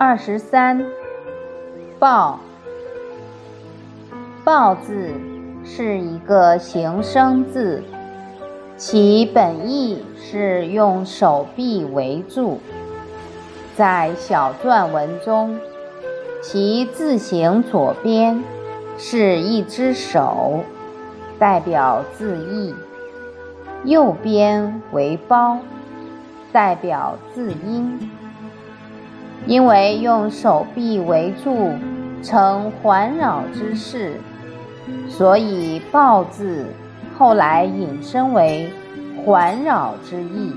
二十三，抱。抱字是一个形声字，其本意是用手臂围住。在小篆文中，其字形左边是一只手，代表字义；右边为包，代表字音。因为用手臂围住，成环绕之势。所以“抱”字后来引申为环绕之意。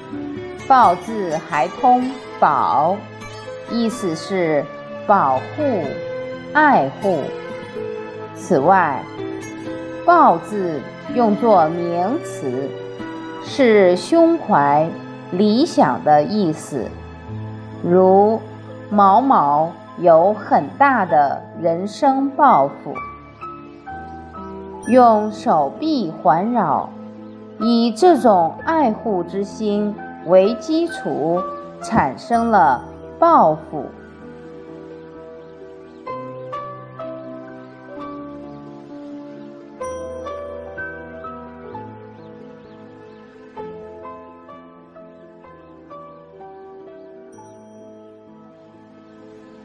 “抱”字还通“保”，意思是保护、爱护。此外，“抱”字用作名词，是胸怀、理想的意思。如某某有很大的人生抱负。用手臂环绕，以这种爱护之心为基础，产生了抱负。